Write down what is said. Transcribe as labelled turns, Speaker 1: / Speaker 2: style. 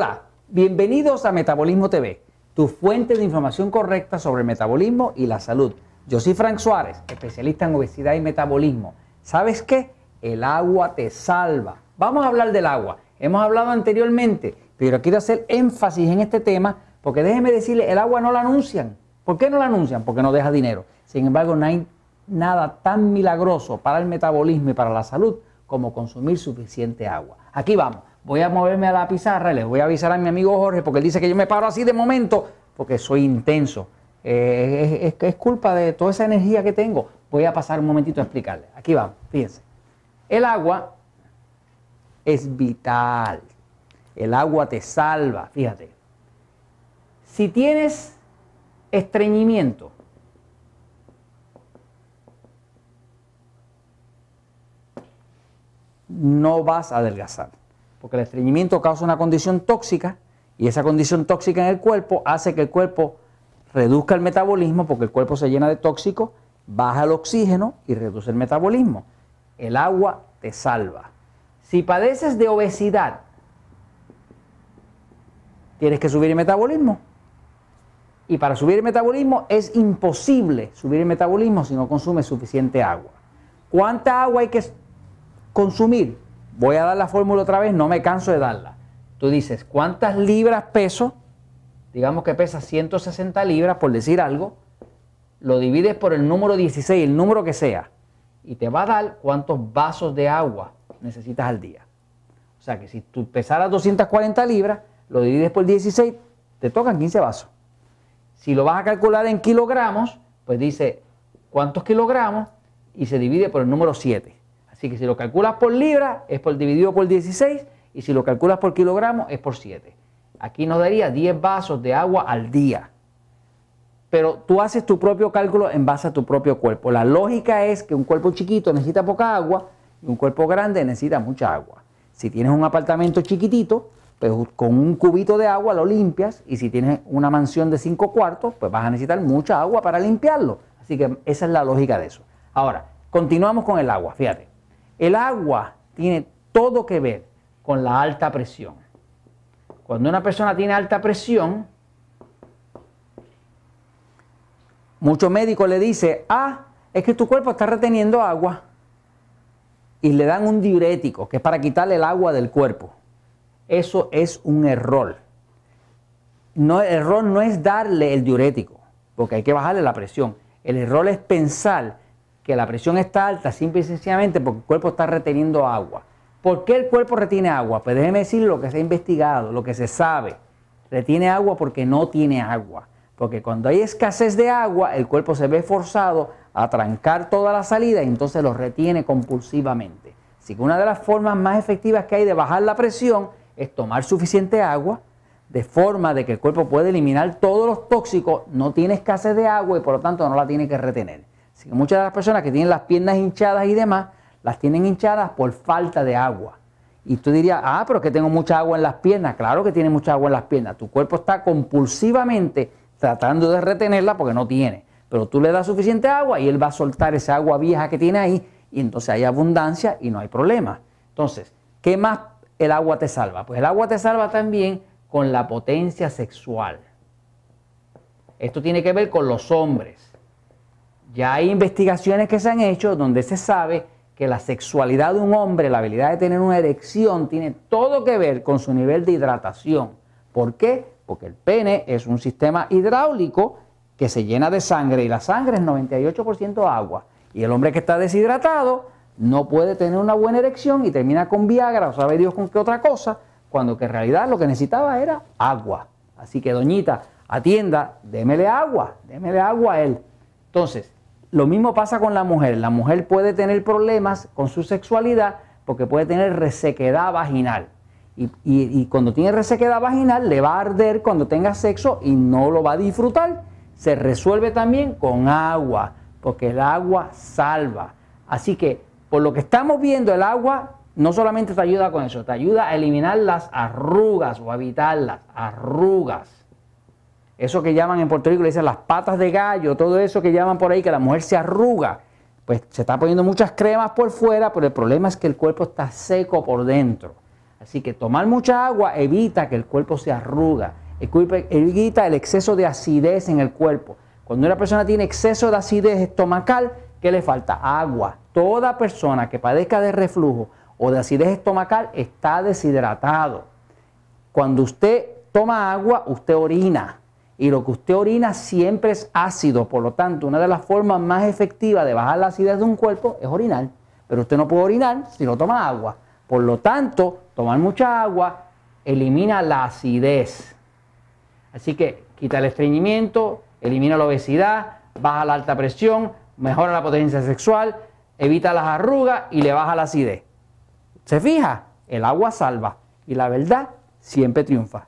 Speaker 1: Hola, bienvenidos a Metabolismo TV, tu fuente de información correcta sobre el metabolismo y la salud. Yo soy Frank Suárez, especialista en obesidad y metabolismo. ¿Sabes qué? El agua te salva. Vamos a hablar del agua. Hemos hablado anteriormente, pero quiero hacer énfasis en este tema porque déjeme decirle, el agua no la anuncian. ¿Por qué no la anuncian? Porque no deja dinero. Sin embargo, no hay nada tan milagroso para el metabolismo y para la salud como consumir suficiente agua. Aquí vamos voy a moverme a la pizarra y les voy a avisar a mi amigo Jorge porque él dice que yo me paro así de momento porque soy intenso. Eh, es, es, culpa de toda esa energía que tengo. Voy a pasar un momentito a explicarle. Aquí vamos, fíjense. El agua es vital. El agua te salva, fíjate. Si tienes estreñimiento, no vas a adelgazar porque el estreñimiento causa una condición tóxica y esa condición tóxica en el cuerpo hace que el cuerpo reduzca el metabolismo porque el cuerpo se llena de tóxico, baja el oxígeno y reduce el metabolismo. El agua te salva. Si padeces de obesidad, tienes que subir el metabolismo. Y para subir el metabolismo es imposible subir el metabolismo si no consumes suficiente agua. ¿Cuánta agua hay que consumir? Voy a dar la fórmula otra vez, no me canso de darla. Tú dices, ¿cuántas libras peso? Digamos que pesa 160 libras, por decir algo. Lo divides por el número 16, el número que sea. Y te va a dar cuántos vasos de agua necesitas al día. O sea que si tú pesaras 240 libras, lo divides por 16, te tocan 15 vasos. Si lo vas a calcular en kilogramos, pues dice cuántos kilogramos y se divide por el número 7. Así que si lo calculas por libra es por dividido por 16 y si lo calculas por kilogramo es por 7. Aquí nos daría 10 vasos de agua al día. Pero tú haces tu propio cálculo en base a tu propio cuerpo. La lógica es que un cuerpo chiquito necesita poca agua y un cuerpo grande necesita mucha agua. Si tienes un apartamento chiquitito, pues con un cubito de agua lo limpias y si tienes una mansión de 5 cuartos, pues vas a necesitar mucha agua para limpiarlo. Así que esa es la lógica de eso. Ahora, continuamos con el agua, fíjate. El agua tiene todo que ver con la alta presión. Cuando una persona tiene alta presión, muchos médicos le dicen, ah, es que tu cuerpo está reteniendo agua. Y le dan un diurético, que es para quitarle el agua del cuerpo. Eso es un error. El error no es darle el diurético, porque hay que bajarle la presión. El error es pensar que la presión está alta simple y sencillamente porque el cuerpo está reteniendo agua. ¿Por qué el cuerpo retiene agua? Pues déjeme decir lo que se ha investigado, lo que se sabe. Retiene agua porque no tiene agua. Porque cuando hay escasez de agua, el cuerpo se ve forzado a trancar toda la salida y entonces lo retiene compulsivamente. Así que una de las formas más efectivas que hay de bajar la presión es tomar suficiente agua, de forma de que el cuerpo puede eliminar todos los tóxicos, no tiene escasez de agua y por lo tanto no la tiene que retener. Así que muchas de las personas que tienen las piernas hinchadas y demás, las tienen hinchadas por falta de agua. Y tú dirías, ah, pero que tengo mucha agua en las piernas. Claro que tiene mucha agua en las piernas. Tu cuerpo está compulsivamente tratando de retenerla porque no tiene. Pero tú le das suficiente agua y él va a soltar esa agua vieja que tiene ahí y entonces hay abundancia y no hay problema. Entonces, ¿qué más el agua te salva? Pues el agua te salva también con la potencia sexual. Esto tiene que ver con los hombres. Ya hay investigaciones que se han hecho donde se sabe que la sexualidad de un hombre, la habilidad de tener una erección, tiene todo que ver con su nivel de hidratación. ¿Por qué? Porque el pene es un sistema hidráulico que se llena de sangre y la sangre es 98% agua. Y el hombre que está deshidratado no puede tener una buena erección y termina con Viagra o sabe Dios con qué otra cosa, cuando que en realidad lo que necesitaba era agua. Así que doñita, atienda, démele agua, démele agua a él. Entonces, lo mismo pasa con la mujer. La mujer puede tener problemas con su sexualidad porque puede tener resequedad vaginal. Y, cuando tiene resequedad vaginal le va a arder cuando tenga sexo y no lo va a disfrutar. Se resuelve también con agua, porque el agua salva. Así que por lo que estamos viendo, el agua no solamente te ayuda con eso, te ayuda a eliminar las arrugas o a evitar las arrugas. Eso que llaman en Puerto Rico, le dicen las patas de gallo, todo eso que llaman por ahí, que la mujer se arruga. Pues se está poniendo muchas cremas por fuera, pero el problema es que el cuerpo está seco por dentro. Así que tomar mucha agua evita que el cuerpo se arruga, evita el exceso de acidez en el cuerpo. Cuando una persona tiene exceso de acidez estomacal, ¿qué le falta? Agua. Toda persona que padezca de reflujo o de acidez estomacal está deshidratado. Cuando usted toma agua, usted orina. Y lo que usted orina siempre es ácido. Por lo tanto, una de las formas más efectivas de bajar la acidez de un cuerpo es orinar. Pero usted no puede orinar si no toma agua. Por lo tanto, tomar mucha agua elimina la acidez. Así que quita el estreñimiento, elimina la obesidad, baja la alta presión, mejora la potencia sexual, evita las arrugas y le baja la acidez. ¿Se fija? El agua salva y la verdad siempre triunfa.